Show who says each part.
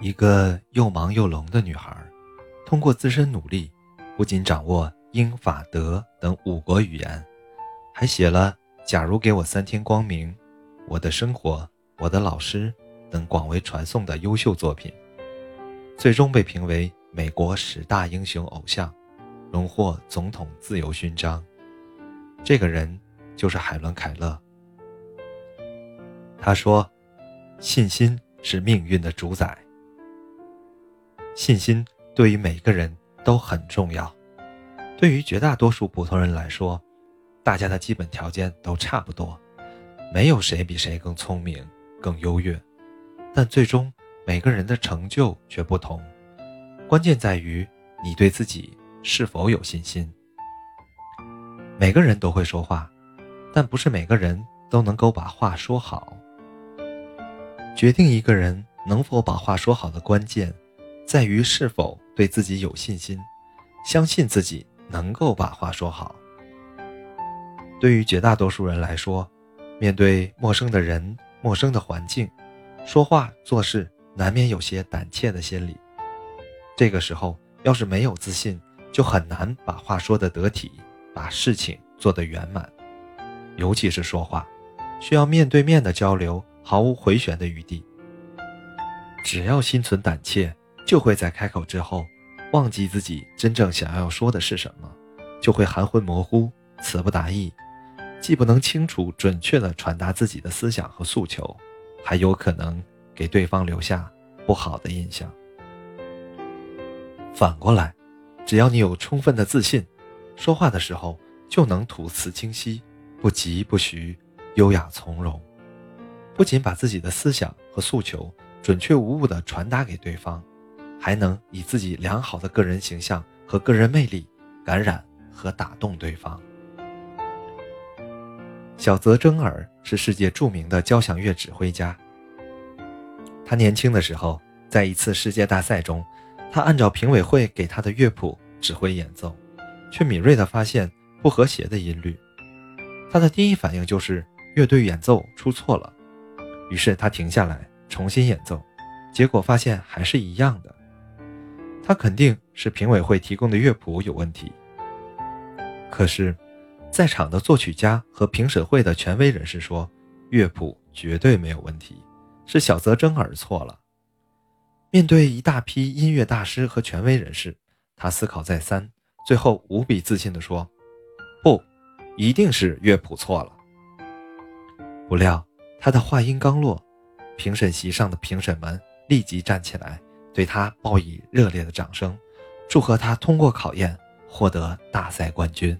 Speaker 1: 一个又忙又聋的女孩，通过自身努力，不仅掌握英法德等五国语言，还写了《假如给我三天光明》《我的生活》《我的老师》等广为传颂的优秀作品，最终被评为美国十大英雄偶像，荣获总统自由勋章。这个人就是海伦·凯勒。他说：“信心是命运的主宰。”信心对于每个人都很重要。对于绝大多数普通人来说，大家的基本条件都差不多，没有谁比谁更聪明、更优越。但最终每个人的成就却不同。关键在于你对自己是否有信心。每个人都会说话，但不是每个人都能够把话说好。决定一个人能否把话说好的关键。在于是否对自己有信心，相信自己能够把话说好。对于绝大多数人来说，面对陌生的人、陌生的环境，说话做事难免有些胆怯的心理。这个时候，要是没有自信，就很难把话说得得体，把事情做得圆满。尤其是说话，需要面对面的交流，毫无回旋的余地。只要心存胆怯。就会在开口之后，忘记自己真正想要说的是什么，就会含混模糊、词不达意，既不能清楚准确地传达自己的思想和诉求，还有可能给对方留下不好的印象。反过来，只要你有充分的自信，说话的时候就能吐词清晰，不疾不徐，优雅从容，不仅把自己的思想和诉求准确无误地传达给对方。还能以自己良好的个人形象和个人魅力感染和打动对方。小泽征尔是世界著名的交响乐指挥家。他年轻的时候，在一次世界大赛中，他按照评委会给他的乐谱指挥演奏，却敏锐地发现不和谐的音律。他的第一反应就是乐队演奏出错了，于是他停下来重新演奏，结果发现还是一样的。他肯定是评委会提供的乐谱有问题。可是，在场的作曲家和评审会的权威人士说，乐谱绝对没有问题，是小泽征尔错了。面对一大批音乐大师和权威人士，他思考再三，最后无比自信地说：“不，一定是乐谱错了。”不料，他的话音刚落，评审席上的评审们立即站起来。对他报以热烈的掌声，祝贺他通过考验，获得大赛冠军。